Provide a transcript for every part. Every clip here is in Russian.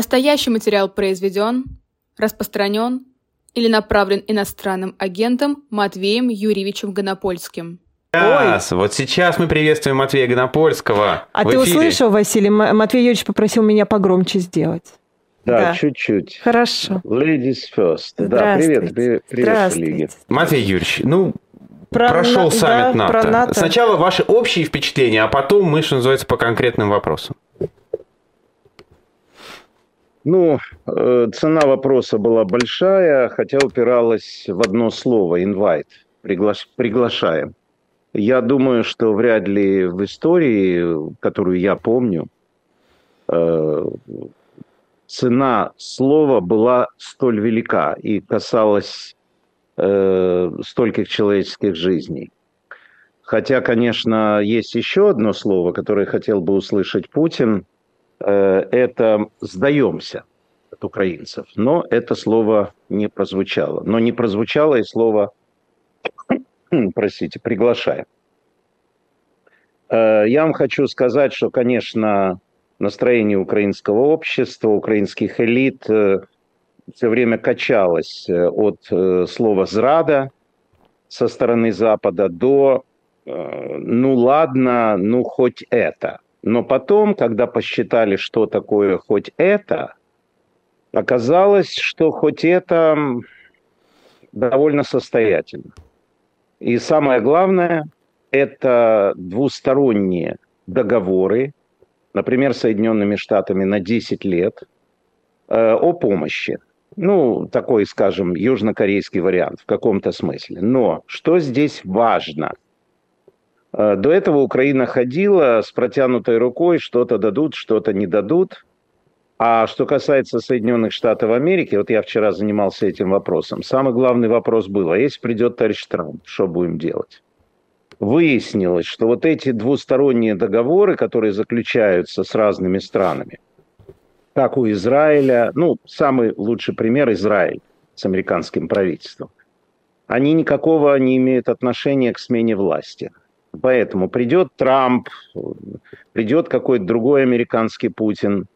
Настоящий материал произведен, распространен или направлен иностранным агентом Матвеем Юрьевичем Гонопольским. Сейчас, вот сейчас мы приветствуем Матвея Гонопольского. А ты эфире. услышал, Василий? Матвей Юрьевич попросил меня погромче сделать. Да, Да. чуть-чуть. Хорошо. Ladies first. Да, Здравствуйте. привет, привет, привет, Здравствуйте. коллеги. Матвей Юрьевич, ну, Про прошел на- саммит да, НАТО. про НАТО. Сначала ваши общие впечатления, а потом мы, что называется, по конкретным вопросам. Ну, э, цена вопроса была большая, хотя упиралась в одно слово – invite, приглаш- приглашаем. Я думаю, что вряд ли в истории, которую я помню, э, цена слова была столь велика и касалась э, стольких человеческих жизней. Хотя, конечно, есть еще одно слово, которое хотел бы услышать Путин – это «сдаемся» от украинцев. Но это слово не прозвучало. Но не прозвучало и слово, простите, «приглашаем». Э, Я вам хочу сказать, что, конечно, настроение украинского общества, украинских элит все время качалось э, от э, слова «зрада» со стороны Запада до э, «ну ладно, ну хоть это». Но потом, когда посчитали, что такое хоть это, оказалось, что хоть это довольно состоятельно. И самое главное, это двусторонние договоры, например, Соединенными Штатами на 10 лет э, о помощи. Ну, такой, скажем, южнокорейский вариант в каком-то смысле. Но что здесь важно – до этого Украина ходила с протянутой рукой, что-то дадут, что-то не дадут. А что касается Соединенных Штатов Америки, вот я вчера занимался этим вопросом. Самый главный вопрос был, а если придет товарищ Трамп, что будем делать? Выяснилось, что вот эти двусторонние договоры, которые заключаются с разными странами, как у Израиля, ну, самый лучший пример Израиль с американским правительством, они никакого не имеют отношения к смене власти. Поэтому придет Трамп, придет какой-то другой американский Путин,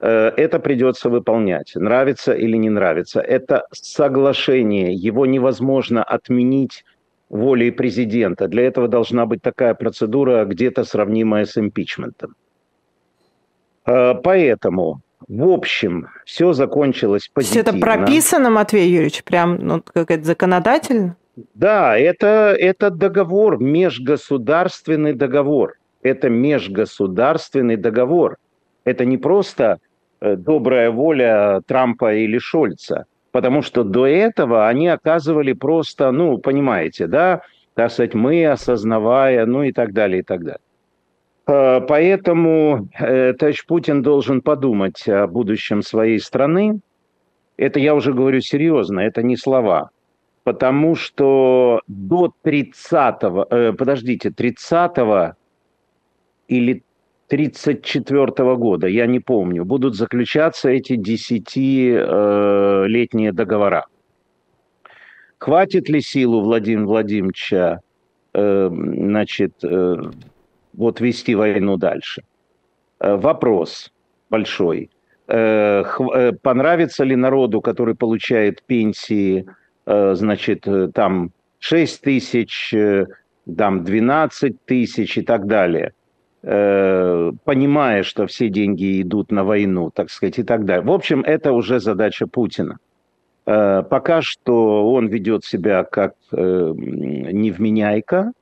э, это придется выполнять, нравится или не нравится. Это соглашение, его невозможно отменить волей президента. Для этого должна быть такая процедура, где-то сравнимая с импичментом. Э, Поэтому, в общем, все закончилось То есть позитивно. это прописано, Матвей Юрьевич, прям ну, как это законодательно? Да, это, это договор, межгосударственный договор. Это межгосударственный договор. Это не просто э, добрая воля Трампа или Шольца, потому что до этого они оказывали просто, ну, понимаете, да, так сказать, мы осознавая, ну и так далее, и так далее. Э, Поэтому э, товарищ Путин должен подумать о будущем своей страны. Это я уже говорю серьезно, это не слова потому что до 30-го, э, подождите, 30-го или 34-го года, я не помню, будут заключаться эти 10-летние договора. Хватит ли силу Владимира Владимировича, э, значит, э, вот вести войну дальше? Э, вопрос большой. Э, хв- э, понравится ли народу, который получает пенсии, э, значит, э, там 6 тысяч, э, там 12 тысяч и так далее, э, понимая, что все деньги идут на войну, так сказать, и так далее. В общем, это уже задача Путина. Э, Пока что он ведет себя как э, невменяйка,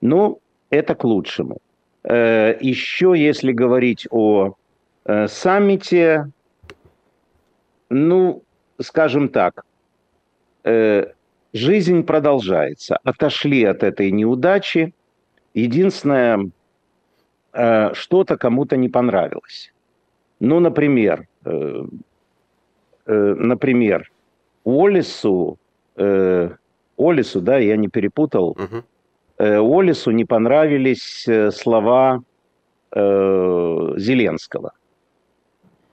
но это к лучшему. Э, Еще, если говорить о э, саммите, ну, скажем так, э, жизнь продолжается. Отошли от этой неудачи. Единственное, э, что-то кому-то не понравилось. Ну, например, э, э, например, Олису, э, Олису, да, я не перепутал, Мгм. э, Олису не понравились э, слова э, Зеленского.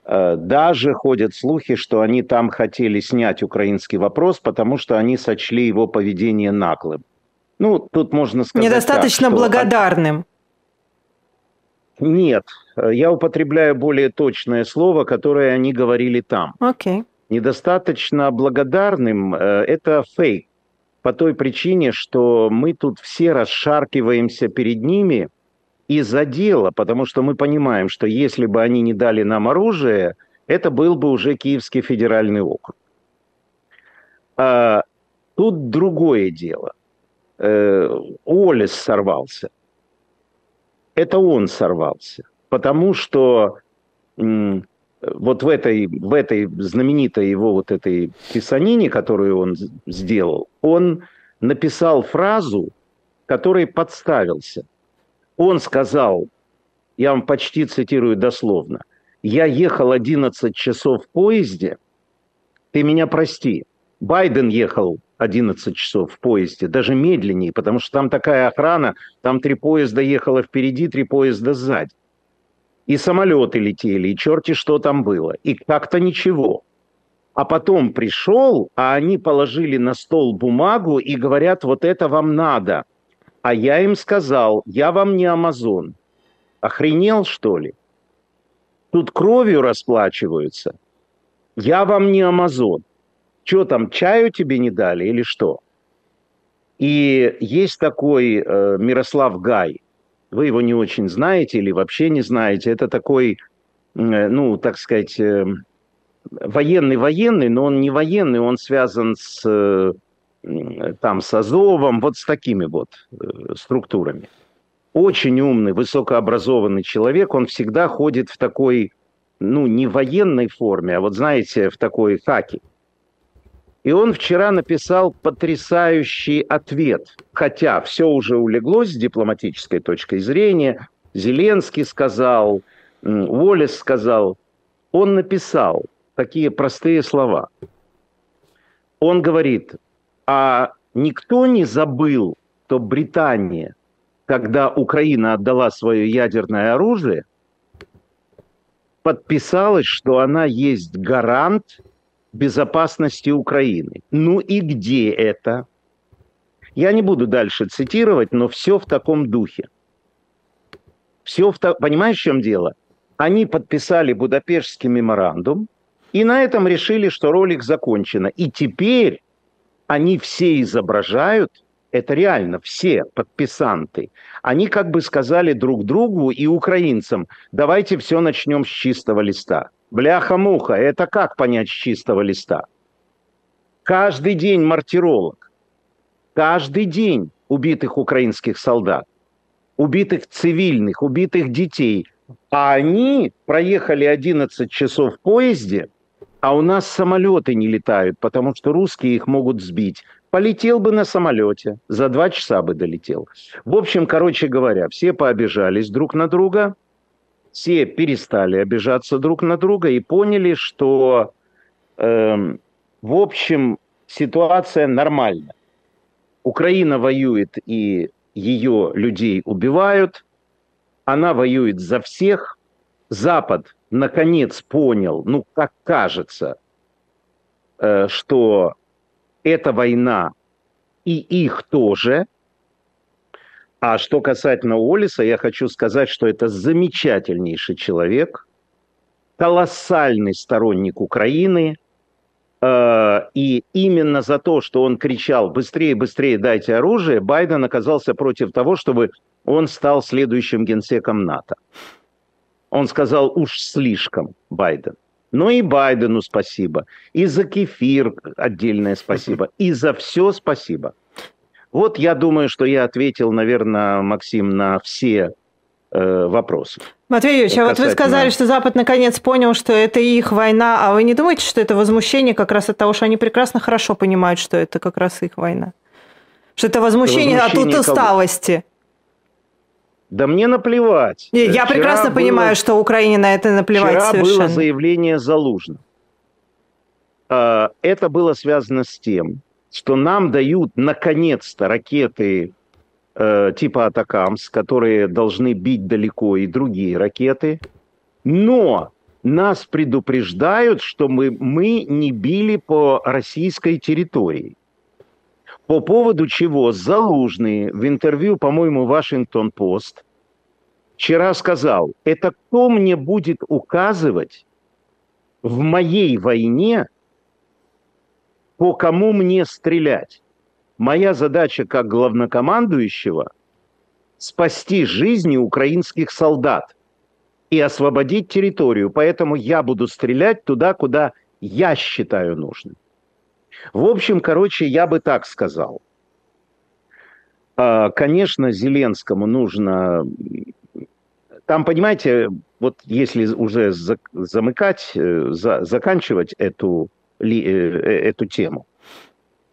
Э, Даже ходят слухи, что они там хотели снять украинский вопрос, потому что они сочли его поведение наглым. Ну, тут можно сказать Недостаточно так, что- благодарным. Нет, я употребляю более точное слово, которое они говорили там. Окей. Okay. Недостаточно благодарным э, – это фейк. По той причине, что мы тут все расшаркиваемся перед ними из-за дела, потому что мы понимаем, что если бы они не дали нам оружие, это был бы уже Киевский федеральный округ. А, тут другое дело. Э, Олес сорвался. Это он сорвался. Потому что вот в этой, в этой знаменитой его вот этой писанине, которую он сделал, он написал фразу, которой подставился. Он сказал, я вам почти цитирую дословно, «Я ехал 11 часов в поезде, ты меня прости, Байден ехал 11 часов в поезде, даже медленнее, потому что там такая охрана, там три поезда ехало впереди, три поезда сзади. И самолеты летели, и черти что там было. И как-то ничего. А потом пришел, а они положили на стол бумагу и говорят, вот это вам надо. А я им сказал, я вам не Амазон. Охренел, что ли? Тут кровью расплачиваются. Я вам не Амазон. Что там, чаю тебе не дали или что? И есть такой э, Мирослав Гай. Вы его не очень знаете или вообще не знаете. Это такой, э, ну, так сказать, э, военный-военный, но он не военный, он связан с, э, там, с Азовом, вот с такими вот э, структурами. Очень умный, высокообразованный человек, он всегда ходит в такой, ну, не военной форме, а вот, знаете, в такой хаки – и он вчера написал потрясающий ответ. Хотя все уже улеглось с дипломатической точки зрения. Зеленский сказал, Уоллес сказал. Он написал такие простые слова. Он говорит, а никто не забыл, что Британия, когда Украина отдала свое ядерное оружие, подписалась, что она есть гарант – безопасности Украины. Ну и где это? Я не буду дальше цитировать, но все в таком духе. Все в то... Понимаешь, в чем дело? Они подписали Будапештский меморандум, и на этом решили, что ролик закончена. И теперь они все изображают, это реально все подписанты, они как бы сказали друг другу и украинцам, давайте все начнем с чистого листа. Бляха-муха, это как понять с чистого листа? Каждый день мартиролог, каждый день убитых украинских солдат, убитых цивильных, убитых детей. А они проехали 11 часов в поезде, а у нас самолеты не летают, потому что русские их могут сбить. Полетел бы на самолете, за два часа бы долетел. В общем, короче говоря, все пообижались друг на друга – все перестали обижаться друг на друга и поняли, что, э, в общем, ситуация нормальная. Украина воюет и ее людей убивают, она воюет за всех. Запад наконец понял, ну, как кажется, э, что эта война и их тоже – а что касательно Олиса, я хочу сказать, что это замечательнейший человек, колоссальный сторонник Украины, э, и именно за то, что он кричал «быстрее, быстрее дайте оружие», Байден оказался против того, чтобы он стал следующим генсеком НАТО. Он сказал «уж слишком, Байден». Но и Байдену спасибо, и за кефир отдельное спасибо, и за все спасибо. Вот я думаю, что я ответил, наверное, Максим, на все э, вопросы. Матвей Юрьевич, а вот вы сказали, что Запад наконец понял, что это их война, а вы не думаете, что это возмущение как раз от того, что они прекрасно хорошо понимают, что это как раз их война? Что это возмущение, возмущение от усталости? Кого? Да мне наплевать. Я вчера прекрасно было, понимаю, что Украине на это наплевать вчера совершенно. было заявление Залужного. А, это было связано с тем, что нам дают наконец-то ракеты э, типа Атакамс, которые должны бить далеко, и другие ракеты. Но нас предупреждают, что мы, мы не били по российской территории. По поводу чего Залужный в интервью, по-моему, Вашингтон-Пост вчера сказал, это кто мне будет указывать в моей войне, по кому мне стрелять? Моя задача как главнокомандующего – спасти жизни украинских солдат и освободить территорию. Поэтому я буду стрелять туда, куда я считаю нужным. В общем, короче, я бы так сказал. А, конечно, Зеленскому нужно... Там, понимаете, вот если уже замыкать, э, заканчивать эту, э, эту тему,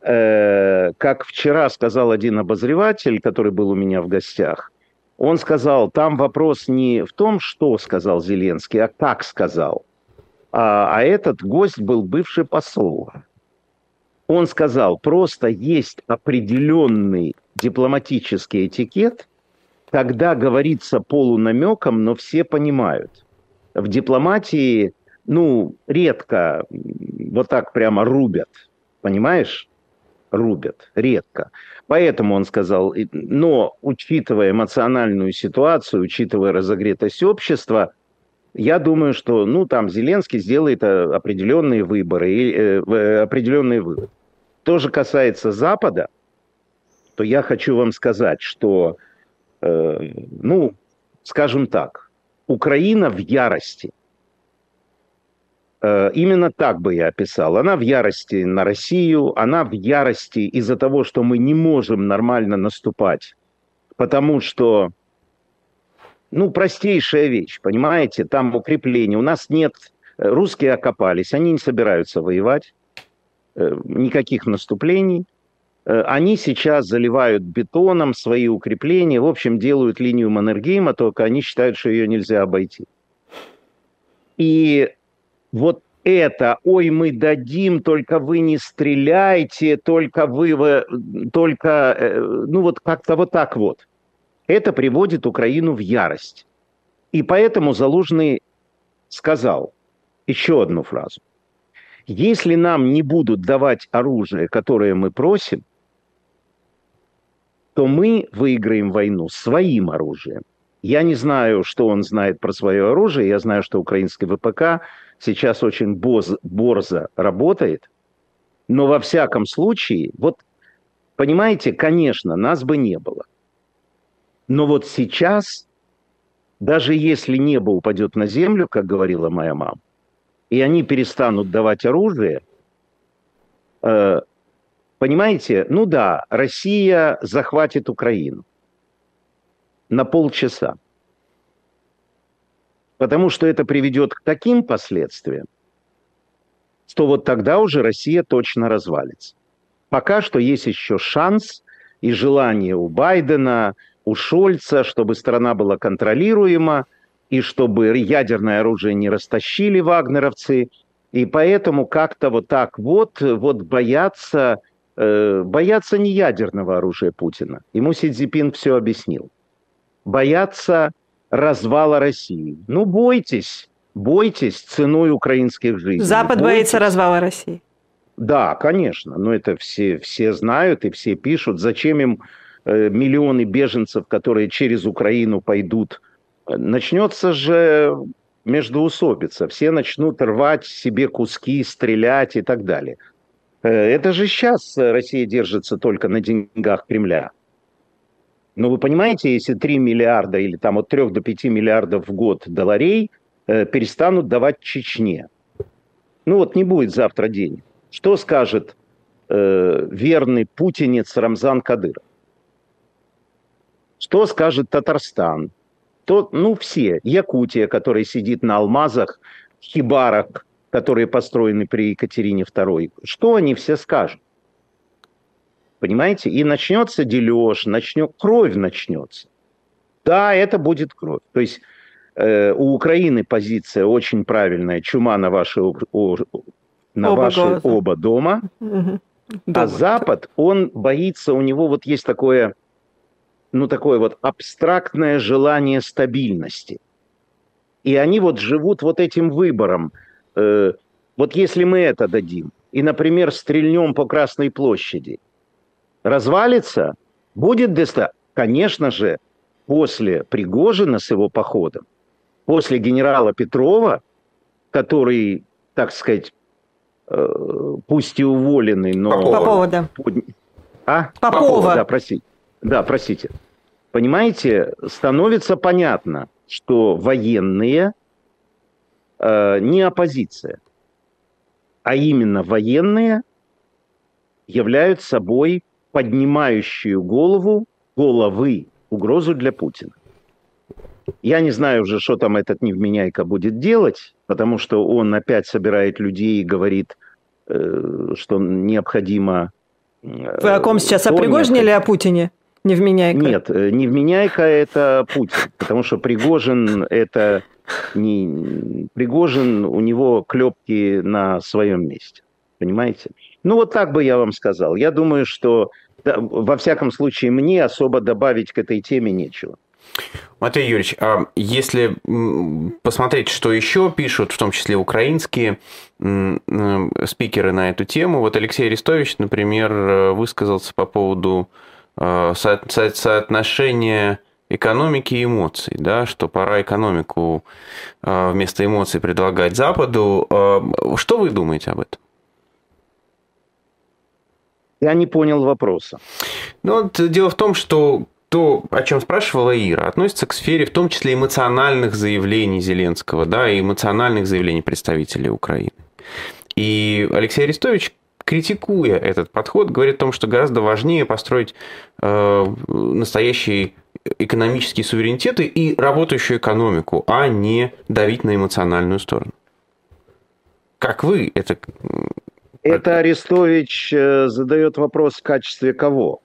э, как вчера сказал один обозреватель, который был у меня в гостях, он сказал, там вопрос не в том, что сказал Зеленский, а как сказал. А, а этот гость был бывший посол. Он сказал, просто есть определенный дипломатический этикет, когда говорится полунамеком, но все понимают. В дипломатии, ну, редко вот так прямо рубят, понимаешь? Рубят, редко. Поэтому он сказал, но учитывая эмоциональную ситуацию, учитывая разогретость общества, я думаю, что, ну, там Зеленский сделает э, определенные выборы, э, э, определенные выводы. То же касается Запада, то я хочу вам сказать, что, э, ну, скажем так, Украина в ярости. Э, именно так бы я описал. Она в ярости на Россию, она в ярости из-за того, что мы не можем нормально наступать, потому что, ну, простейшая вещь, понимаете, там укрепление. У нас нет, русские окопались, они не собираются воевать, э, никаких наступлений. Э, они сейчас заливают бетоном свои укрепления, в общем, делают линию Маннергейма, только они считают, что ее нельзя обойти. И вот это, ой, мы дадим, только вы не стреляйте, только вы, вы только, э, ну вот как-то вот так вот. Это приводит Украину в ярость. И поэтому Залужный сказал еще одну фразу. Если нам не будут давать оружие, которое мы просим, то мы выиграем войну своим оружием. Я не знаю, что он знает про свое оружие. Я знаю, что украинский ВПК сейчас очень боз, борзо работает. Но во всяком случае, вот понимаете, конечно, нас бы не было. Но вот сейчас, даже если небо упадет на землю, как говорила моя мама, и они перестанут давать оружие, э, Понимаете, ну да, Россия захватит Украину на полчаса. Потому что это приведет к таким последствиям, что вот тогда уже Россия точно развалится. Пока что есть еще шанс и желание у Байдена, у Шольца, чтобы страна была контролируема, и чтобы ядерное оружие не растащили вагнеровцы. И поэтому как-то вот так вот, вот боятся Э, боятся не ядерного оружия Путина. Ему Си Цзипин все объяснил. Боятся развала России. Ну, бойтесь, бойтесь ценой украинских жизней. Запад бойтесь. боится развала России. Да, конечно, но это все, все знают и все пишут. Зачем им э, миллионы беженцев, которые через Украину пойдут? Начнется же междоусобица. Все начнут рвать себе куски, стрелять и так далее. Э, это же сейчас Россия держится только на деньгах Кремля. Но вы понимаете, если 3 миллиарда или там от 3 до 5 миллиардов в год долларей э, перестанут давать Чечне. Ну вот не будет завтра денег. Что скажет э, верный путинец Рамзан Кадыров? Что скажет Татарстан? То, ну все. Якутия, которая сидит на алмазах, в хибарах, которые построены при Екатерине II, что они все скажут? Понимаете? И начнется дележ, начнет, кровь начнется. Да, это будет кровь. То есть э, у Украины позиция очень правильная. Чума на ваши, о, на оба, ваши оба дома. Угу. А Запад, он боится, у него вот есть такое, ну такое вот абстрактное желание стабильности. И они вот живут вот этим выбором – Э, вот если мы это дадим, и, например, стрельнем по Красной площади, развалится, будет деста? Конечно же, после Пригожина с его походом, после генерала Петрова, который, так сказать, э, пусть и уволенный, но... Попова, да. А? Попова. Попова. Да, простите. Да, простите. Понимаете, становится понятно, что военные э, не оппозиция, а именно военные являются собой поднимающую голову, головы угрозу для Путина. Я не знаю уже, что там этот невменяйка будет делать, потому что он опять собирает людей и говорит, э, что необходимо... Э, Вы о ком сейчас? О Пригожине или о Путине? Невменяйка? Нет, э, невменяйка – это Путин, потому что Пригожин – это не... Пригожин, у него клепки на своем месте, понимаете? Ну, вот так бы я вам сказал. Я думаю, что, да, во всяком случае, мне особо добавить к этой теме нечего. Матвей Юрьевич, а если посмотреть, что еще пишут, в том числе украинские спикеры на эту тему, вот Алексей Арестович, например, э, высказался по поводу э, соотношения экономики и эмоций, да, что пора экономику э, вместо эмоций предлагать Западу. Что вы думаете об этом? Я не понял вопроса. Ну, вот дело в том, что то, о чем спрашивала Ира, относится к сфере в том числе эмоциональных заявлений Зеленского, да, и эмоциональных заявлений представителей Украины. И Алексей Арестович, критикуя этот подход, говорит о том, что гораздо важнее построить э, настоящий экономический суверенитет и работающую экономику, а не давить на эмоциональную сторону. Как вы это... Это Арестович э, задает вопрос в качестве кого?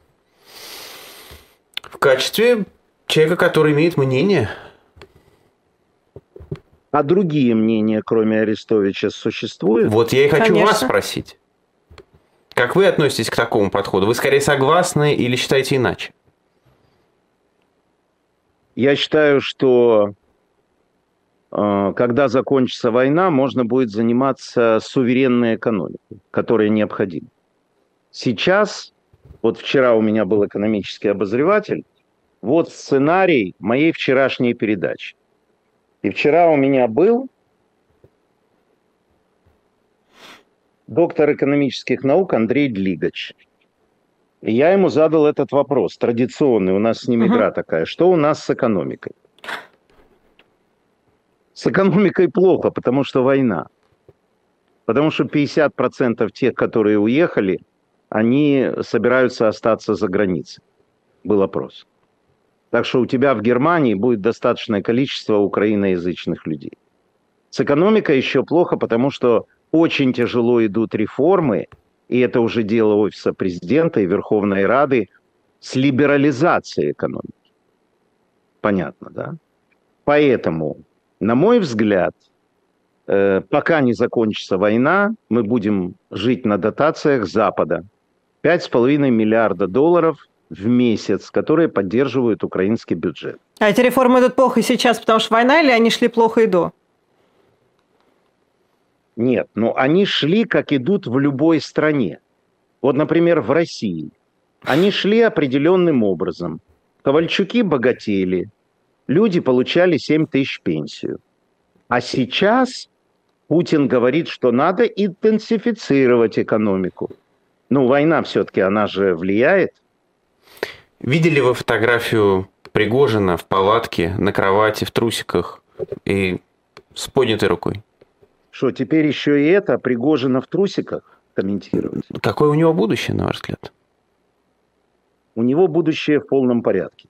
В качестве человека, который имеет мнение. А другие мнения, кроме Арестовича, существуют? Вот я и хочу Конечно. вас спросить. Как вы относитесь к такому подходу? Вы скорее согласны или считаете иначе? Я считаю, что э, когда закончится война, можно будет заниматься суверенной экономикой, которая необходима. Сейчас вот вчера у меня был экономический обозреватель. Вот сценарий моей вчерашней передачи. И вчера у меня был доктор экономических наук Андрей Длигач. И я ему задал этот вопрос, традиционный, у нас с ним uh-huh. игра такая. Что у нас с экономикой? С экономикой плохо, потому что война. Потому что 50% тех, которые уехали – они собираются остаться за границей. Был опрос. Так что у тебя в Германии будет достаточное количество украиноязычных людей. С экономикой еще плохо, потому что очень тяжело идут реформы, и это уже дело Офиса президента и Верховной Рады, с либерализацией экономики. Понятно, да? Поэтому, на мой взгляд, э, пока не закончится война, мы будем жить на дотациях Запада, 5,5 миллиарда долларов в месяц, которые поддерживают украинский бюджет. А эти реформы идут плохо сейчас, потому что война, или они шли плохо и до? Нет, но они шли, как идут в любой стране. Вот, например, в России. Они шли определенным образом. Ковальчуки богатели, люди получали 7 тысяч пенсию. А сейчас Путин говорит, что надо интенсифицировать экономику. Ну, война все-таки, она же влияет. Видели вы фотографию Пригожина в палатке, на кровати, в трусиках и с поднятой рукой? Что, теперь еще и это, Пригожина в трусиках комментировать? Какое у него будущее, на ваш взгляд? У него будущее в полном порядке.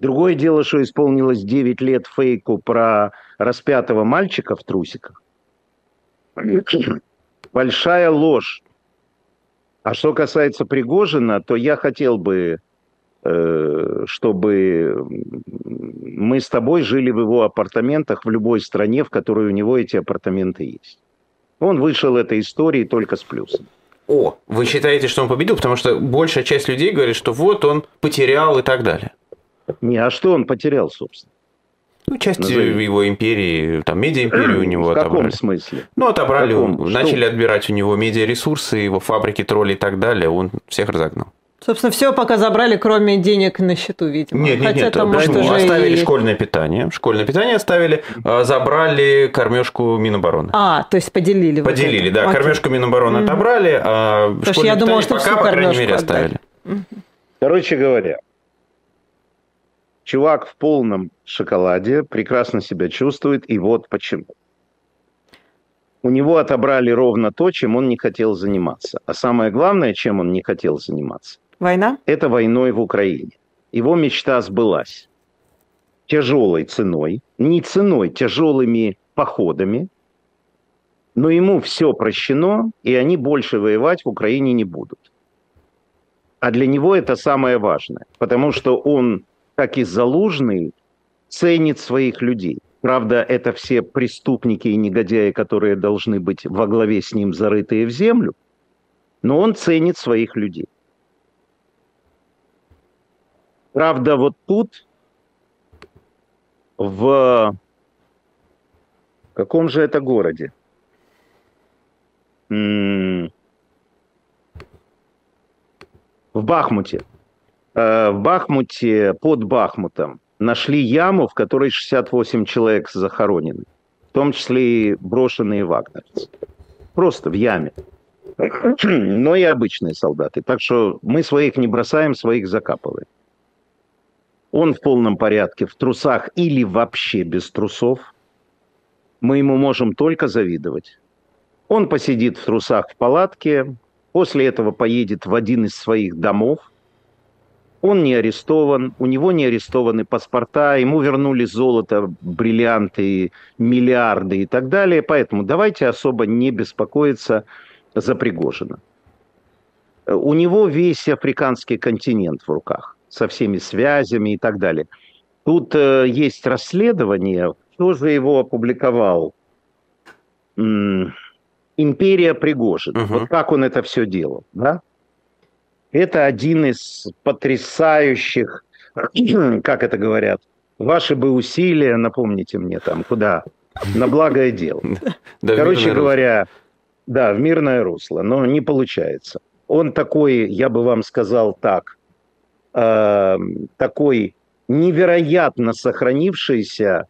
Другое дело, что исполнилось 9 лет фейку про распятого мальчика в трусиках большая ложь. А что касается Пригожина, то я хотел бы, чтобы мы с тобой жили в его апартаментах в любой стране, в которой у него эти апартаменты есть. Он вышел этой истории только с плюсом. О, вы считаете, что он победил? Потому что большая часть людей говорит, что вот он потерял и так далее. Не, а что он потерял, собственно? Ну, часть Назови. его империи, там, медиа-империю у него в отобрали. В каком смысле? Ну, отобрали, начали Что? отбирать у него медиаресурсы, его фабрики, тролли и так далее, он всех разогнал. Собственно, все пока забрали, кроме денег на счету, видимо. Нет, нет, Хотя нет. Там, может, уже оставили и... школьное питание. Школьное питание оставили, а, забрали кормежку Минобороны. А, то есть поделили. Поделили, вот да. Окей. Кормежку Минобороны mm-hmm. отобрали, а Потому школьное я думала, что пока, по крайней мере, оставили. Короче говоря, чувак в полном шоколаде, прекрасно себя чувствует, и вот почему. У него отобрали ровно то, чем он не хотел заниматься. А самое главное, чем он не хотел заниматься, Война? Это войной в Украине. Его мечта сбылась. Тяжелой ценой, не ценой, тяжелыми походами, но ему все прощено, и они больше воевать в Украине не будут. А для него это самое важное, потому что он, как и Залужный, ценит своих людей. Правда, это все преступники и негодяи, которые должны быть во главе с ним зарытые в землю, но он ценит своих людей. Правда, вот тут, в каком же это городе? В Бахмуте. Э, в Бахмуте, под Бахмутом, нашли яму, в которой 68 человек захоронены. В том числе и брошенные вагнерцы. Просто в яме. Но и обычные солдаты. Так что мы своих не бросаем, своих закапываем. Он в полном порядке, в трусах или вообще без трусов. Мы ему можем только завидовать. Он посидит в трусах в палатке, после этого поедет в один из своих домов. Он не арестован, у него не арестованы паспорта, ему вернули золото, бриллианты, миллиарды и так далее. Поэтому давайте особо не беспокоиться за Пригожина. У него весь африканский континент в руках со всеми связями и так далее. Тут э, есть расследование, кто же его опубликовал? М-м, Империя Пригожин. Угу. Вот как он это все делал, да? Это один из потрясающих, как это говорят, ваши бы усилия, напомните мне там, куда? На благое дело. Короче говоря, да, в мирное русло, но не получается. Он такой, я бы вам сказал так, э, такой невероятно сохранившийся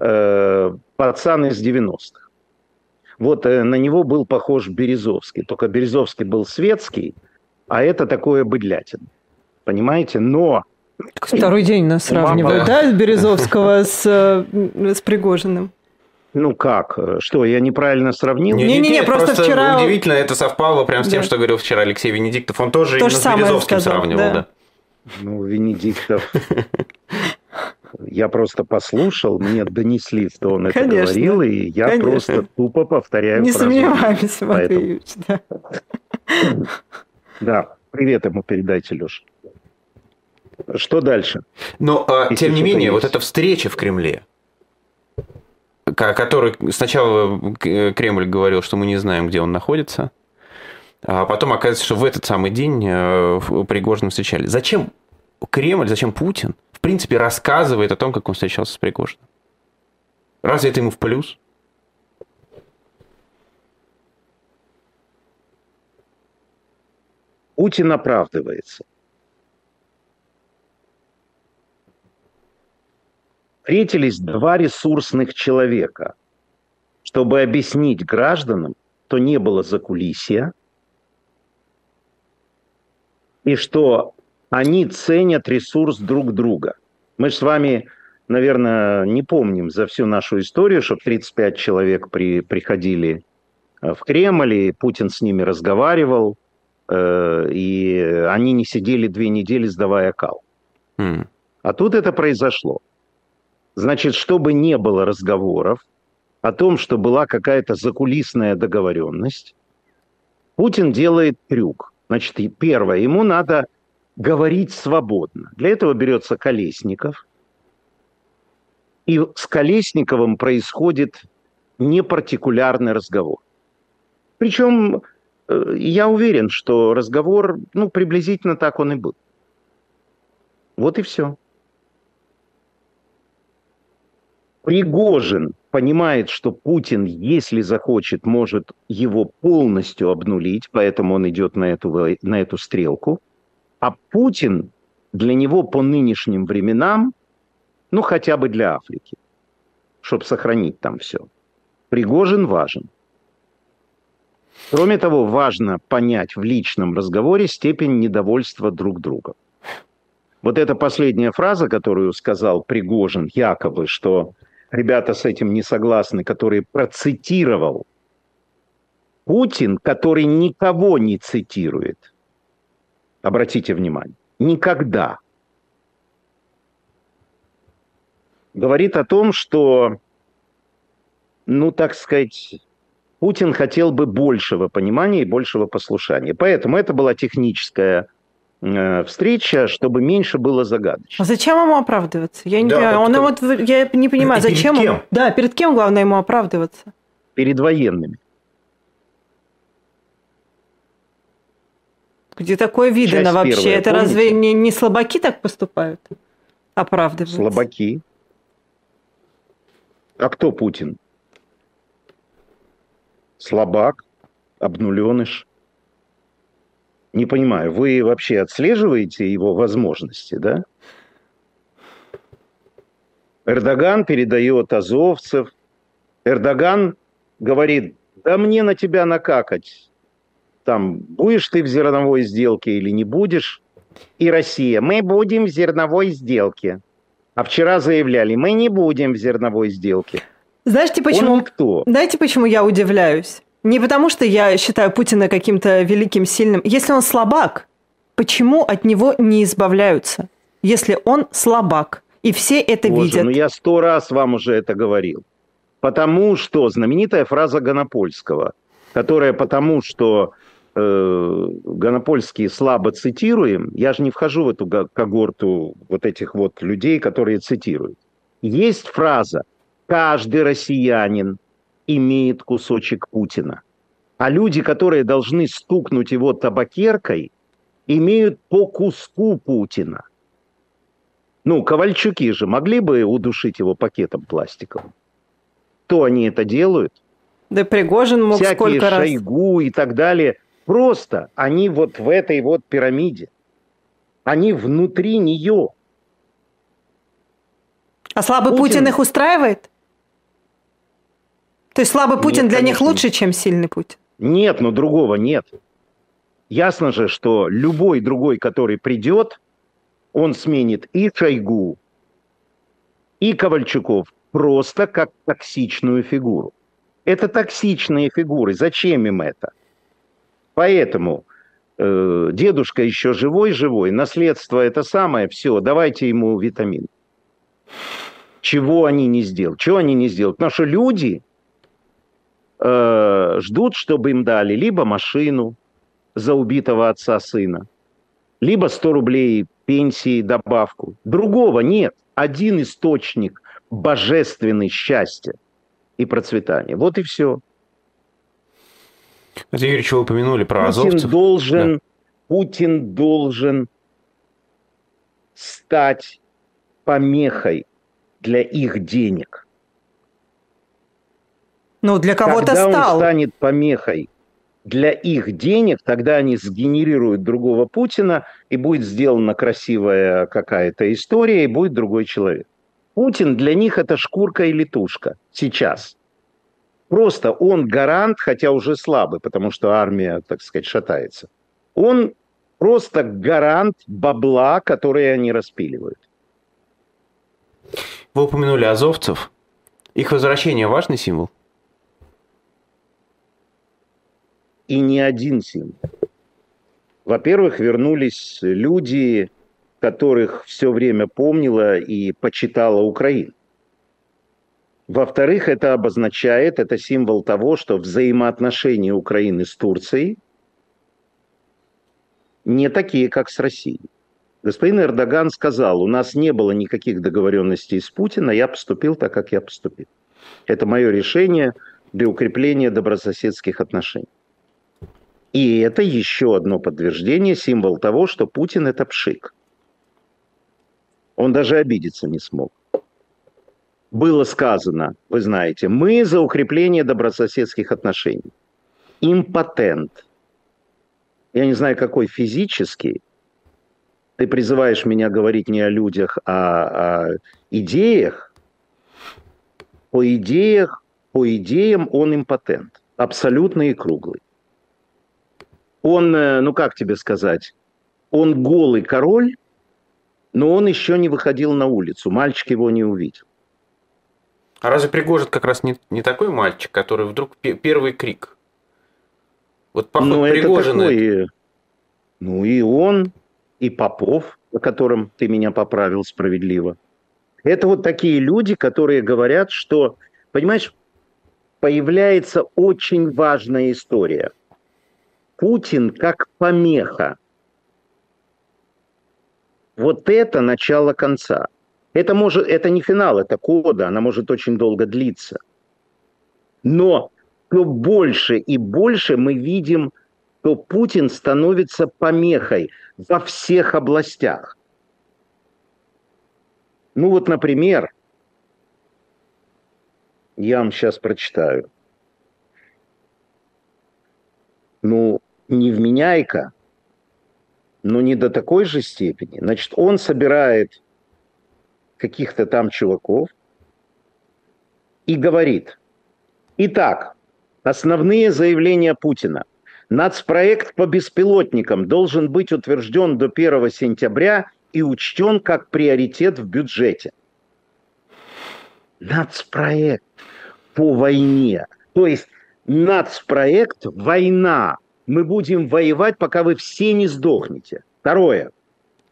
э, пацан из 90-х. Вот э, на него был похож Березовский, только Березовский был светский, а это такое быдлятин. Понимаете? Но... Второй день нас сравнивают, да, Березовского с, э, с Пригожиным? Ну как? Что, я неправильно сравнил? Не-не-не, просто, просто вчера... Удивительно, это совпало прям с тем, да. что говорил вчера Алексей Венедиктов. Он тоже То именно с Березовским сказал, сравнивал, да. да. Ну, Венедиктов... Я просто послушал, мне донесли, что он это конечно, говорил, и я конечно. просто тупо повторяю Не фразу. сомневаемся, Матвеевич, да. Да, привет ему передайте, Леша. Что дальше? Но, а, тем не менее, есть. вот эта встреча в Кремле, который сначала Кремль говорил, что мы не знаем, где он находится, а потом оказывается, что в этот самый день э, Пригожин встречали. Зачем Кремль, зачем Путин, в принципе, рассказывает о том, как он встречался с Пригожиным? Разве это ему в плюс? Путин оправдывается. Встретились два ресурсных человека, чтобы объяснить гражданам, что не было закулисья – и что они ценят ресурс друг друга. Мы же с вами, наверное, не помним за всю нашу историю, что 35 человек при, приходили э, в Кремль, и Путин с ними разговаривал, э, и они не сидели две недели, сдавая кал. Mm. А тут это произошло. Значит, чтобы не было разговоров о том, что была какая-то закулисная договоренность, Путин делает трюк – Значит, первое, ему надо говорить свободно. Для этого берется Колесников, и с Колесниковым происходит непартикулярный разговор. Причем э, я уверен, что разговор, ну, приблизительно так он и был. Вот и все. Пригожин понимает, что Путин, если захочет, может его полностью обнулить, поэтому он идет на эту, на эту стрелку. А Путин для него по нынешним временам, ну хотя бы для Африки, чтобы сохранить там все. Пригожин важен. Кроме того, важно понять в личном разговоре степень недовольства друг другом. Вот эта последняя фраза, которую сказал Пригожин, якобы, что ребята с этим не согласны, который процитировал Путин, который никого не цитирует. Обратите внимание, никогда. Говорит о том, что, ну, так сказать, Путин хотел бы большего понимания и большего послушания. Поэтому это была техническая встреча, чтобы меньше было загадочно. А зачем ему оправдываться? Я не да, понимаю. Он, вот, я не понимаю, перед зачем кем? ему? Да, перед кем главное ему оправдываться? Перед военными. Где такое видно Часть вообще? Первая, это помните? разве не, не слабаки так поступают? Оправдываются. Слабаки. А кто Путин? слабак, обнуленыш. Не понимаю, вы вообще отслеживаете его возможности, да? Эрдоган передает азовцев. Эрдоган говорит, да мне на тебя накакать. Там, будешь ты в зерновой сделке или не будешь? И Россия, мы будем в зерновой сделке. А вчера заявляли, мы не будем в зерновой сделке. Знаете, почему? Он никто. Знаете, почему я удивляюсь? Не потому, что я считаю Путина каким-то великим, сильным. Если он слабак, почему от него не избавляются? Если он слабак, и все это Боже, видят. Ну я сто раз вам уже это говорил. Потому что знаменитая фраза Гонопольского, которая потому что э, Гонопольский слабо цитируем, я же не вхожу в эту когорту вот этих вот людей, которые цитируют. Есть фраза Каждый россиянин имеет кусочек Путина. А люди, которые должны стукнуть его табакеркой, имеют по куску Путина. Ну, Ковальчуки же могли бы удушить его пакетом пластиковым. То они это делают. Да Пригожин мог Всякие сколько раз. Шойгу и так далее. Просто они вот в этой вот пирамиде. Они внутри нее. А слабый Путин, Путин их устраивает? То есть слабый Путин нет, для них лучше, чем сильный Путин? Нет, но другого нет. Ясно же, что любой другой, который придет, он сменит и Шойгу, и Ковальчуков просто как токсичную фигуру. Это токсичные фигуры. Зачем им это? Поэтому э, дедушка еще живой-живой, наследство это самое, все, давайте ему витамин. Чего они не сделают? Чего они не сделают? Потому что люди э, ждут, чтобы им дали либо машину за убитого отца сына, либо 100 рублей пенсии, добавку. Другого нет. Один источник божественный счастья и процветания. Вот и все. Это, Юрий, вы упомянули про Путин азовцев. Должен, да. Путин должен стать помехой для их денег. Ну, для кого-то Когда стал. он станет помехой для их денег, тогда они сгенерируют другого Путина, и будет сделана красивая какая-то история, и будет другой человек. Путин для них это шкурка и летушка сейчас. Просто он гарант, хотя уже слабый, потому что армия, так сказать, шатается. Он просто гарант бабла, который они распиливают. Вы упомянули азовцев. Их возвращение важный символ? И не один символ. Во-первых, вернулись люди, которых все время помнила и почитала Украина. Во-вторых, это обозначает, это символ того, что взаимоотношения Украины с Турцией не такие, как с Россией. Господин Эрдоган сказал, у нас не было никаких договоренностей с Путиным, я поступил так, как я поступил. Это мое решение для укрепления добрососедских отношений. И это еще одно подтверждение, символ того, что Путин это пшик. Он даже обидеться не смог. Было сказано, вы знаете, мы за укрепление добрососедских отношений. Импотент. Я не знаю, какой физический, ты призываешь меня говорить не о людях, а о идеях, по идеях, по идеям он импотент, абсолютно и круглый. Он, э, ну как тебе сказать, он голый король, но он еще не выходил на улицу, мальчик его не увидел. А разве Пригожин как раз не, не такой мальчик, который вдруг первый крик? Вот поход ну, Пригожина... Это такой, ну и он, и Попов, о котором ты меня поправил справедливо. Это вот такие люди, которые говорят, что, понимаешь, появляется очень важная история. Путин как помеха. Вот это начало конца. Это, может, это не финал, это кода, она может очень долго длиться. Но все больше и больше мы видим, что Путин становится помехой во всех областях. Ну вот, например, я вам сейчас прочитаю. Ну, не вменяйка, но не до такой же степени. Значит, он собирает каких-то там чуваков и говорит, итак, основные заявления Путина. Нацпроект по беспилотникам должен быть утвержден до 1 сентября и учтен как приоритет в бюджете. Нацпроект по войне. То есть нацпроект – война. Мы будем воевать, пока вы все не сдохнете. Второе.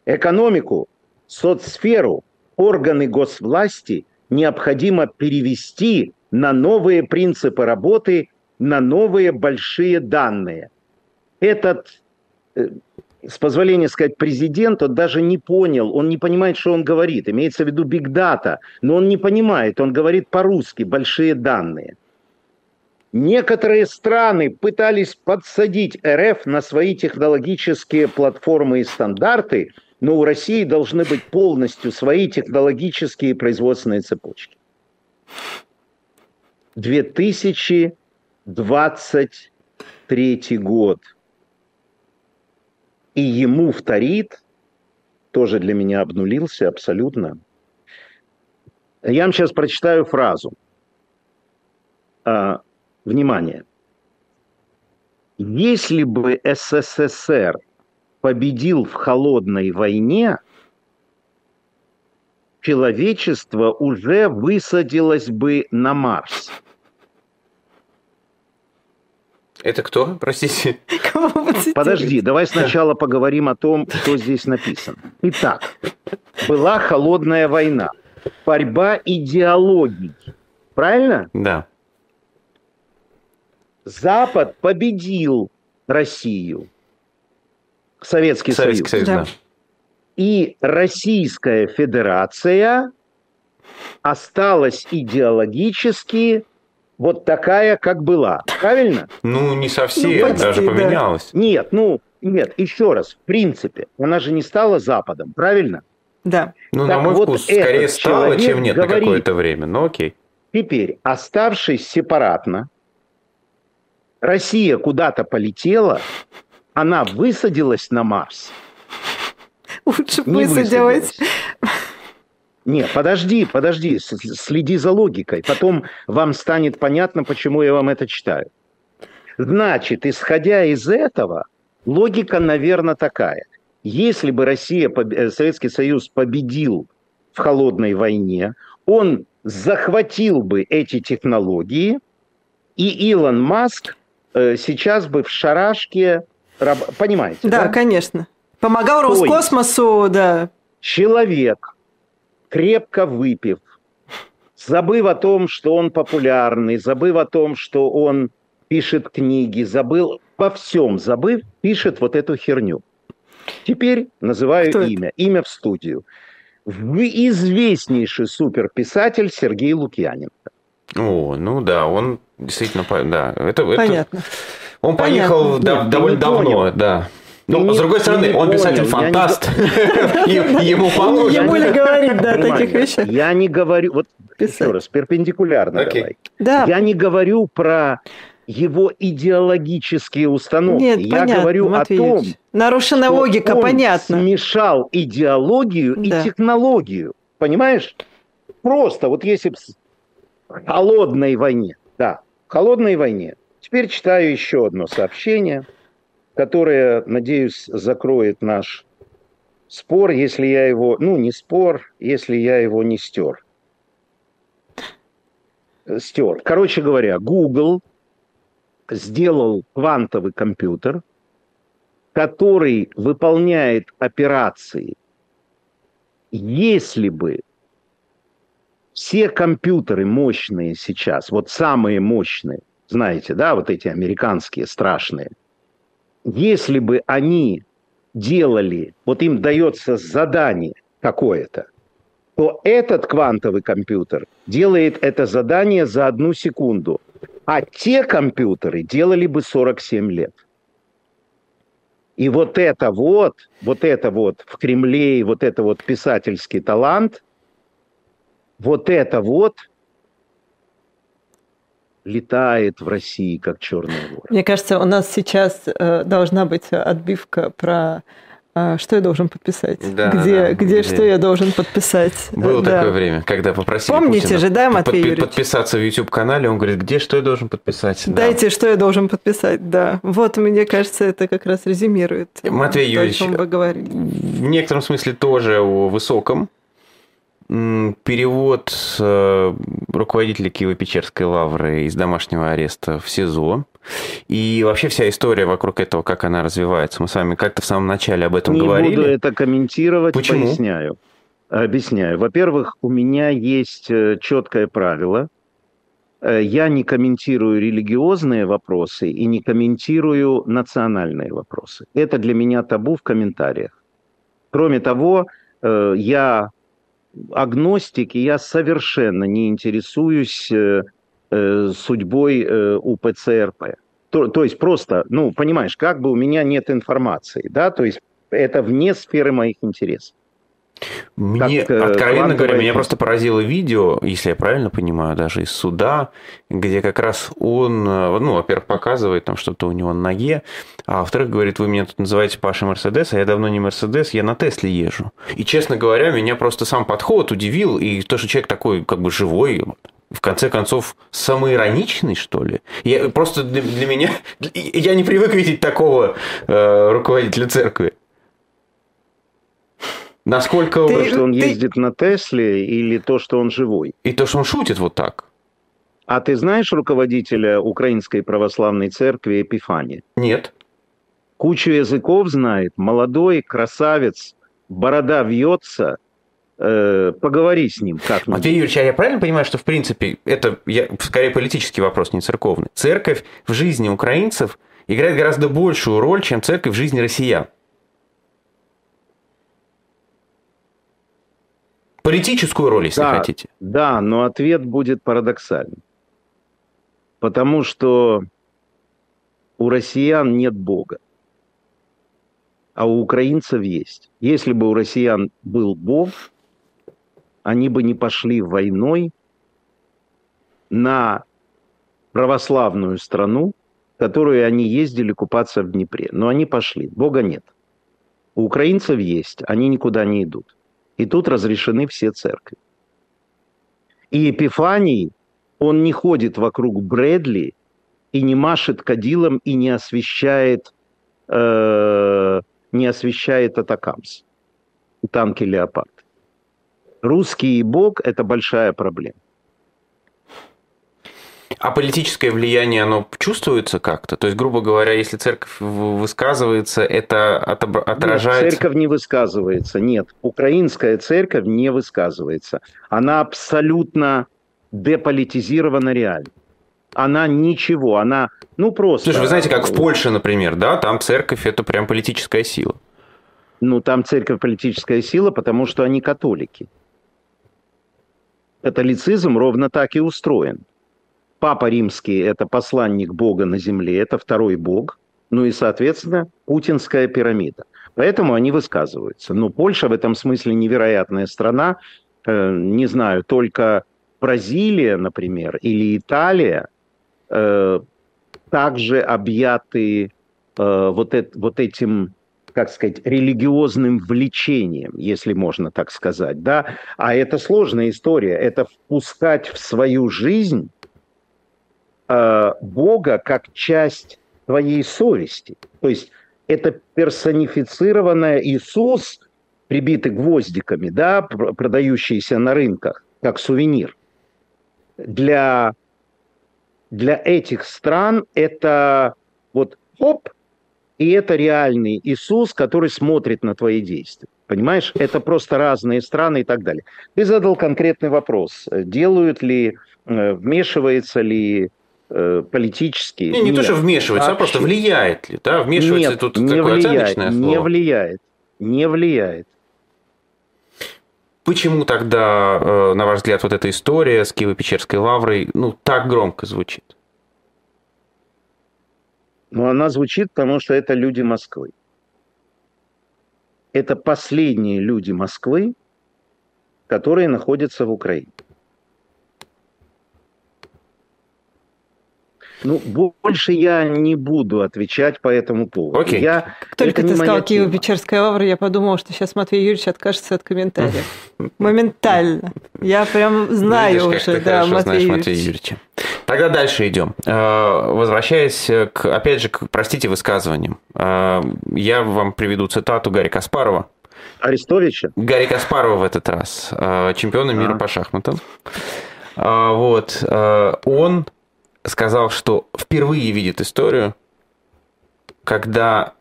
Экономику, соцсферу, органы госвласти необходимо перевести на новые принципы работы, на новые большие данные. Этот, э, с позволения сказать, президент, он даже не понял, он не понимает, что он говорит. Имеется в виду data, но он не понимает, он говорит по-русски, большие данные. Некоторые страны пытались подсадить РФ на свои технологические платформы и стандарты – но у России должны быть полностью свои технологические и производственные цепочки. 2023 год. И ему вторит, тоже для меня обнулился абсолютно. Я вам сейчас прочитаю фразу. Внимание. Если бы СССР – победил в холодной войне, человечество уже высадилось бы на Марс. Это кто, простите? Подожди, давай сначала поговорим о том, что здесь написано. Итак, была холодная война, борьба идеологий, правильно? Да. Запад победил Россию. Советский, Советский Союз. Союз да. И Российская Федерация осталась идеологически вот такая, как была. Правильно? Ну, не совсем, ну, почти, даже поменялась. Да. Нет, ну, нет, еще раз, в принципе, она же не стала Западом, правильно? Да. Ну, так на мой вот вкус, скорее стала, чем нет говорит, на какое-то время, но окей. Теперь, оставшись сепаратно, Россия куда-то полетела, она высадилась на Марс. Лучше не высадилась. Нет, подожди, подожди, следи за логикой. Потом вам станет понятно, почему я вам это читаю. Значит, исходя из этого, логика, наверное, такая. Если бы Россия, э, Советский Союз победил в холодной войне, он захватил бы эти технологии, и Илон Маск сейчас бы в шарашке Понимаете? Да, да, конечно. Помогал То Роскосмосу, да. Человек, крепко выпив, забыв о том, что он популярный, забыв о том, что он пишет книги, забыл по всем, забыв, пишет вот эту херню. Теперь называю Кто имя. Это? Имя в студию. Известнейший суперписатель Сергей Лукьяненко. О, ну да, он действительно, да, это, Понятно. Это... Он Понятно. поехал Нет, довольно давно, понял. да. Ну, с другой стороны, он писатель-фантаст. Ему положено. Не будем говорить, да, таких вещах. Я не говорю, вот еще раз, перпендикулярно давай. Я не говорю про его идеологические установки. Нет, Я понятно, говорю Матвей о том. Нарушена что логика, он понятно. смешал идеологию Да. и технологию. Понимаешь? Просто вот если холодной войне, да, холодной войне. Теперь читаю еще одно сообщение, которое, надеюсь, закроет наш спор, если я его, ну не спор, если я его не стер. Стер. Короче говоря, Google сделал квантовый компьютер, который выполняет операции, если бы все компьютеры мощные сейчас, вот самые мощные, знаете, да, вот эти американские страшные, если бы они делали, вот им дается задание какое-то, то этот квантовый компьютер делает это задание за одну секунду, а те компьютеры делали бы 47 лет. И вот это вот, вот это вот в Кремле, и вот это вот писательский талант, вот это вот летает в России, как черная вора. Мне кажется, у нас сейчас э, должна быть отбивка про э, что я должен подписать, Да, где, да, где, где- что я должен подписать. Было Да. такое время, когда попросили Помните Путина же, да, Матвей подпи- Юрьевич? подписаться в YouTube-канале, он говорит, где, что я должен подписать? Да. Дайте, что я должен подписать, да. Вот, мне кажется, это как раз резюмирует э, Матвей то, о Юрьевич, чем вы говорили. В некотором смысле тоже о высоком. Перевод э, руководителя Киево-Печерской лавры из домашнего ареста в СИЗО. И вообще вся история вокруг этого, как она развивается. Мы с вами как-то в самом начале об этом Не говорили. буду это комментировать, Почему? поясняю. Объясняю. Во-первых, у меня есть э, четкое правило. Э, Я не комментирую религиозные вопросы и не комментирую национальные вопросы. Это для меня табу в комментариях. Кроме того, я агностик, и я совершенно не интересуюсь э, э, судьбой э, УПЦ РП. То, то есть просто, ну, понимаешь, как бы у меня нет информации, да, то есть это вне сферы моих интересов. Мне, Как, э, откровенно говоря, меня просто поразило видео, если я правильно понимаю, даже из суда, где как раз он, э, ну, во-первых, показывает там что-то у него на ноге, а во-вторых, говорит, вы меня тут называете Паша Мерседес, а я давно не Мерседес, я на Тесле езжу. И, честно говоря, меня просто сам подход удивил, и то, что человек такой, как бы, живой, в конце концов, самоироничный, что ли? Я, просто для, для меня... Я не привык видеть такого э, руководителя церкви. Насколько... Ты- То, что он ты- ездит на Тесле или то, что он живой. И то, что он шутит вот так. А ты знаешь руководителя Украинской Православной Церкви Эпифания? Нет. Кучу языков знает, молодой, красавец, борода вьется. Э, поговори с ним как Матвей Юрьевич, а я правильно понимаю, что, в принципе, это я, скорее политический вопрос, не церковный. Церковь в жизни украинцев играет гораздо большую роль, чем церковь в жизни россиян. Политическую роль, если Да. хотите. Да, но ответ будет парадоксальным. Потому что у россиян нет Бога, а у украинцев есть. Если бы у россиян был Бог, они бы не пошли войной на православную страну, в которую они ездили купаться в Днепре. Но они пошли. Бога нет. У украинцев есть, они никуда не идут. И тут разрешены все церкви. И Епифаний, он не ходит вокруг Брэдли и не машет кадилом и не освещает, э, не освещает Атакамс, танки Леопард. Русский бог – это большая проблема. А политическое влияние, оно чувствуется как-то? То есть, грубо говоря, если церковь высказывается, это отражается... Нет, церковь не высказывается. Нет, украинская церковь не высказывается. Она абсолютно деполитизирована реально. Она ничего, она, ну просто... Слушай, вы знаете, как в Польше, например, да, там церковь это прям политическая сила. Ну, там церковь политическая сила, потому что они католики. Католицизм ровно так и устроен. Папа римский – это посланник Бога на земле, это второй Бог. Ну и, соответственно, путинская пирамида. Поэтому они высказываются. Но Польша в этом смысле невероятная страна. Э, не знаю, только Бразилия, например, или Италия э, также объяты э, вот, это, вот этим, как сказать, религиозным влечением, если можно так сказать, да, а это сложная история, это впускать в свою жизнь э, Бога как часть твоей совести, то есть это персонифицированное Иисус, прибитый гвоздиками, да, продающийся на рынках, как сувенир. Для, для этих стран это вот хоп, и это реальный Иисус, который смотрит на твои действия. Понимаешь, это просто разные страны и так далее. Ты задал конкретный вопрос. Делают ли, э, вмешивается ли политически. Не, не Нет. то, что вмешивается, а, а просто влияет ли, да? Вмешивается Нет, тут не такое влияет, слово. Не влияет, не влияет. Почему тогда, э, на ваш взгляд, вот эта история с Киево-Печерской лаврой, ну, так громко звучит? Ну, она звучит, потому что это люди Москвы. Это последние люди Москвы, которые находятся в Украине. Ну, больше я не буду отвечать по этому поводу. Окей. Я, Только ты сказал Киево-Печерская лавра, я подумал, что сейчас Матвей Юрьевич откажется от комментариев. Моментально. Я прям знаю Видишь, уже, да, Матвей Юрьевич. Тогда дальше идем. Э, возвращаясь, к, опять же, к, простите, высказываниям. Э, я вам приведу цитату Гарри Каспарова. Арестовича? Гарри Каспарова в этот раз, э, чемпиона мира а. по шахматам. Вот. Он сказал, что впервые видит историю, когда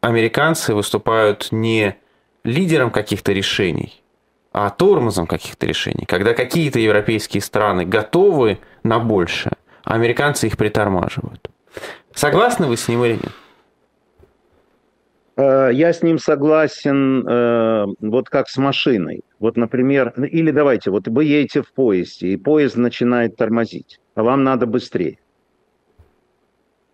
американцы выступают не лидером каких-то решений, а тормозом каких-то решений. Когда какие-то европейские страны готовы на большее, а американцы их притормаживают. Согласны вы с ним или нет? Э, я с ним согласен, э, вот как с машиной. Вот, например, или давайте, вот вы едете в поезде, и поезд начинает тормозить, вам надо быстрее.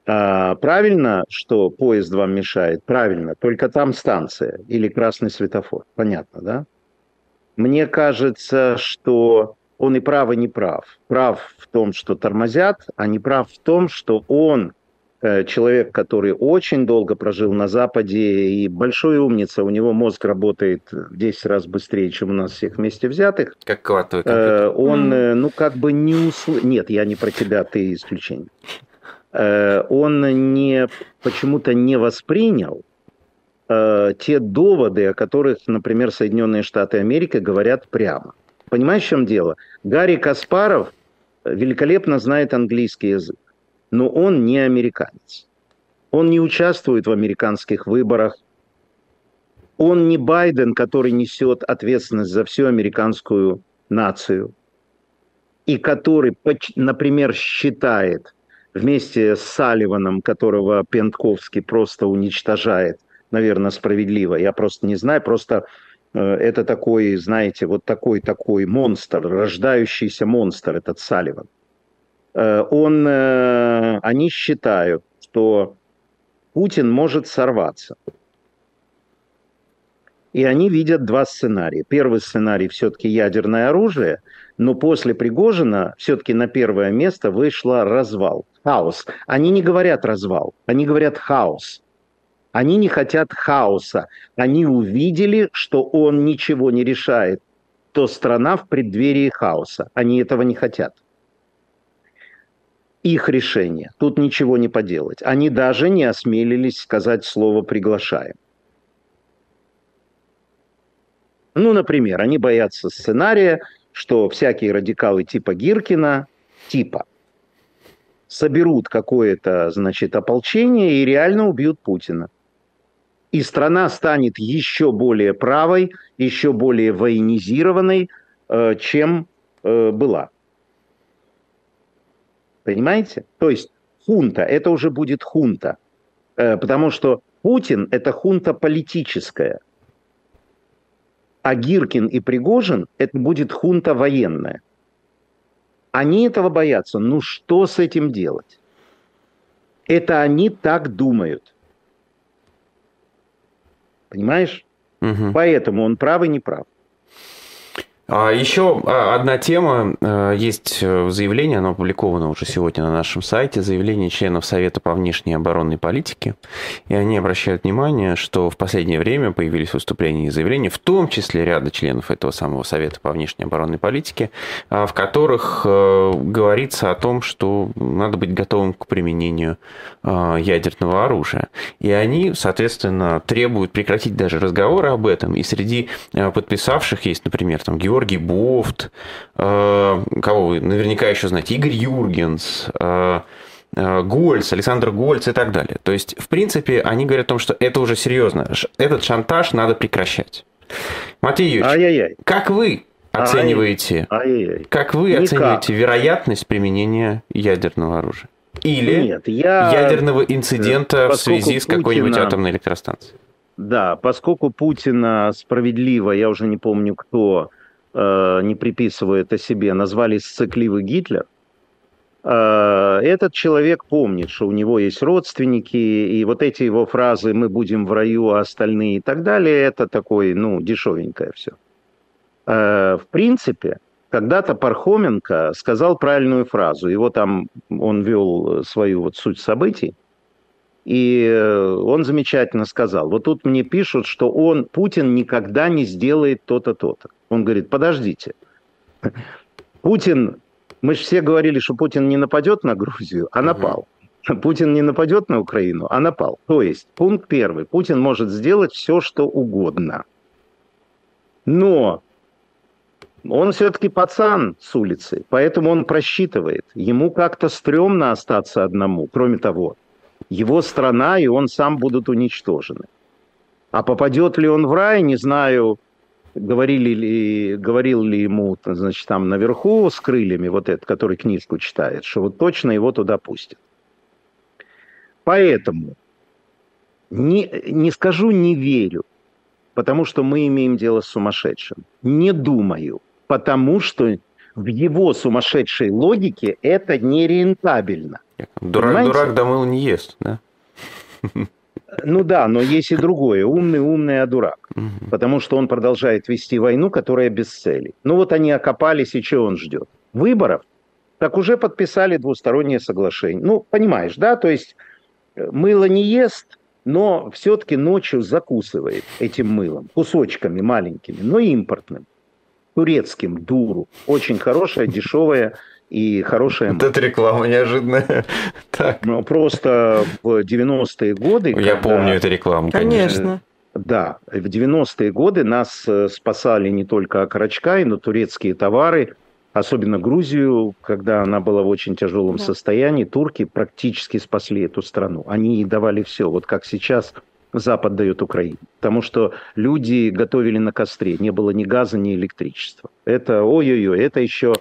А, правильно, что поезд вам мешает? Правильно, только там станция или красный светофор. Понятно, да? Мне кажется, что он и прав, и не прав. Прав в том, что тормозят, а не прав в том, что он человек, который очень долго прожил на Западе и большой умница, у него мозг работает в 10 раз быстрее, чем у нас всех вместе взятых. Как квантовый э, компьютер. Он, mm. ну, как бы не услышал... Нет, я не про тебя, ты исключение. Он не, почему-то не воспринял те доводы, о которых, например, Соединенные Штаты Америки говорят прямо. Понимаешь, в чем дело? Гарри Каспаров великолепно знает английский язык но он не американец. Он не участвует в американских выборах. Он не Байден, который несет ответственность за всю американскую нацию. И который, например, считает вместе с Салливаном, которого Пентковский просто уничтожает, наверное, справедливо. Я просто не знаю, просто э, это такой, знаете, вот такой такой монстр, рождающийся монстр, этот Салливан. Э, он, э, они считают, что Путин может сорваться. И они видят два сценария. Первый сценарий все-таки ядерное оружие, но после Пригожина все-таки на первое место вышло развал, хаос. Они не говорят развал, они говорят хаос. Они не хотят хаоса. Они увидели, что он ничего не решает, то страна в преддверии хаоса. Они этого не хотят их решение. Тут ничего не поделать. Они даже не осмелились сказать слово «приглашаем». Ну, например, они боятся сценария, что всякие радикалы типа Гиркина, типа, соберут какое-то, значит, ополчение и реально убьют Путина. И страна станет еще более правой, еще более военизированной, э, чем э, была. Понимаете? То есть хунта, это уже будет хунта. Э, потому что Путин – это хунта политическая. А Гиркин и Пригожин – это будет хунта военная. Они этого боятся. Ну что с этим делать? Это они так думают. Понимаешь? Угу. Поэтому он прав и не прав. А еще а, одна тема. Э, есть э, заявление, оно опубликовано уже сегодня на нашем сайте, заявление членов Совета по внешней оборонной политике. И они обращают внимание, что в последнее время появились выступления и заявления, в том числе ряда членов этого самого Совета по внешней оборонной политике, а, в которых э, говорится о том, что надо быть готовым к применению ядерного оружия. И они, соответственно, требуют прекратить даже разговоры об этом. И среди подписавших есть, например, там Георгий Георгий Бофт, э, кого вы наверняка еще знаете, Игорь Юргенс, э, э, Гольц, Александр Гольц и так далее. То есть, в принципе, они говорят о том, что это уже серьезно. Этот шантаж надо прекращать. Матвей Юрьевич, Ай-яй-яй. как вы оцениваете, Ай-яй-яй. как вы Никак. оцениваете вероятность применения ядерного оружия? Или Нет, я... ядерного инцидента в связи с какой-нибудь Путина... атомной электростанцией? Да, поскольку Путина справедливо, я уже не помню кто, Э, не приписывая о себе, назвали сцикливый Гитлер, э, этот человек помнит, что у него есть родственники, и вот эти его фразы «мы будем в раю, а остальные» и так далее, это такое, ну, дешевенькое все. Э, в принципе, когда-то Пархоменко сказал правильную фразу. Его там, он вел свою вот суть событий, и он замечательно сказал. Вот тут мне пишут, что он, Путин никогда не сделает то-то, то-то. Он говорит, подождите, Путин, мы же все говорили, что Путин не нападет на Грузию, а напал. Путин не нападет на Украину, а напал. То есть, пункт первый, Путин может сделать все, что угодно. Но он все-таки пацан с улицы, поэтому он просчитывает. Ему как-то стрёмно остаться одному. Кроме того, его страна и он сам будут уничтожены. А попадет ли он в рай, не знаю, говорили ли, говорил ли ему, значит, там наверху с крыльями, вот этот, который книжку читает, что вот точно его туда пустят. Поэтому не, не скажу не верю, потому что мы имеем дело с сумасшедшим. Не думаю, потому что в его сумасшедшей логике это нерентабельно. Дурак, дурак домыл не ест, да? Ну да, но есть и другое. Умный, умный, а дурак. Угу. Потому что он продолжает вести войну, которая без цели. Ну вот они окопались, и что он ждет? Выборов? Так уже подписали двустороннее соглашение. Ну, понимаешь, да? То есть э, мыло не ест, но все-таки ночью закусывает этим мылом. Кусочками маленькими, но импортным. Турецким, дуру. Очень хорошая, дешевая и хорошая... Вот это реклама неожиданная. Так. Ну, просто в 90-е годы... Я когда... помню эту рекламу, конечно. конечно. Да, в 90-е годы нас э, спасали не только окорочкай, но турецкие товары, особенно Грузию, когда она была в очень тяжелом да. состоянии, турки практически спасли эту страну. Они ей давали все, вот как сейчас Запад дает Украине. Потому что люди готовили на костре, не было ни газа, ни электричества. Это, ой-ой-ой, это еще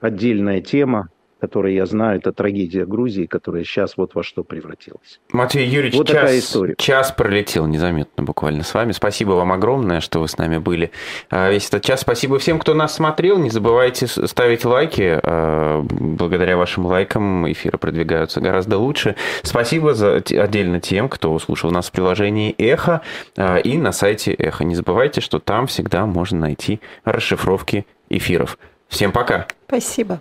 отдельная тема, которую я знаю, это трагедия Грузии, которая сейчас вот во что превратилась. Матвей Юрьевич, вот час, такая история. час пролетел незаметно буквально с вами. Спасибо вам огромное, что вы с нами были а, весь этот час. Спасибо всем, кто нас смотрел. Не забывайте ставить лайки. А, благодаря вашим лайкам эфиры продвигаются гораздо лучше. Спасибо за, отдельно тем, кто слушал нас в приложении «Эхо» а, и на сайте «Эхо». Не забывайте, что там всегда можно найти расшифровки эфиров. Всем пока. Спасибо.